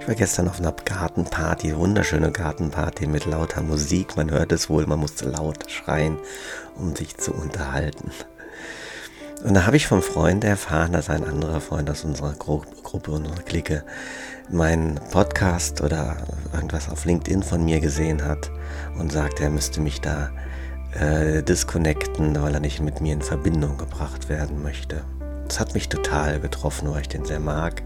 Ich war gestern auf einer Gartenparty, wunderschöne Gartenparty mit lauter Musik. Man hört es wohl, man musste laut schreien, um sich zu unterhalten. Und da habe ich vom Freund erfahren, dass ein anderer Freund aus unserer Gru Gruppe, unserer Clique, meinen Podcast oder irgendwas auf LinkedIn von mir gesehen hat und sagt, er müsste mich da äh, disconnecten, weil er nicht mit mir in Verbindung gebracht werden möchte. Das hat mich total getroffen, weil ich den sehr mag.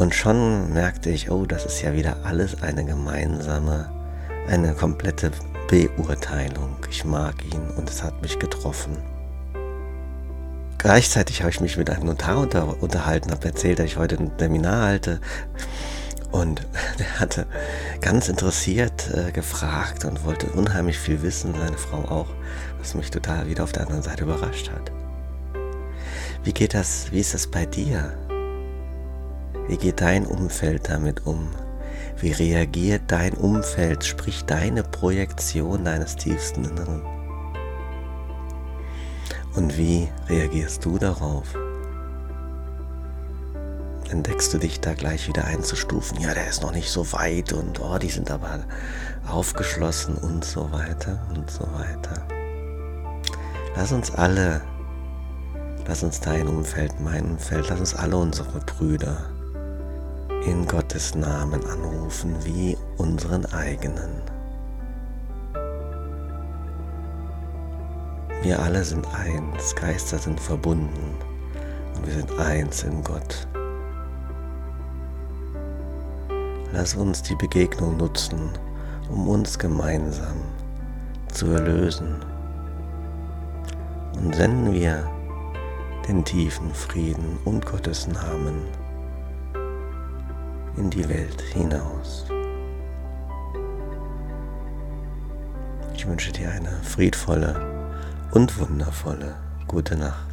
Und schon merkte ich, oh, das ist ja wieder alles eine gemeinsame, eine komplette Beurteilung. Ich mag ihn und es hat mich getroffen. Gleichzeitig habe ich mich mit einem Notar unter, unterhalten, habe erzählt, dass ich heute ein Seminar halte. Und der hatte ganz interessiert äh, gefragt und wollte unheimlich viel wissen, seine Frau auch, was mich total wieder auf der anderen Seite überrascht hat. Wie geht das, wie ist das bei dir? Wie geht dein Umfeld damit um? Wie reagiert dein Umfeld, sprich deine Projektion deines tiefsten Inneren? Und wie reagierst du darauf? Entdeckst du dich da gleich wieder einzustufen? Ja, der ist noch nicht so weit und oh, die sind aber aufgeschlossen und so weiter und so weiter. Lass uns alle, lass uns dein Umfeld, mein Umfeld, lass uns alle unsere Brüder in Gottes Namen anrufen wie unseren eigenen. Wir alle sind eins, Geister sind verbunden und wir sind eins in Gott. Lass uns die Begegnung nutzen, um uns gemeinsam zu erlösen. Und senden wir den tiefen Frieden und Gottes Namen in die Welt hinaus. Ich wünsche dir eine friedvolle und wundervolle gute Nacht.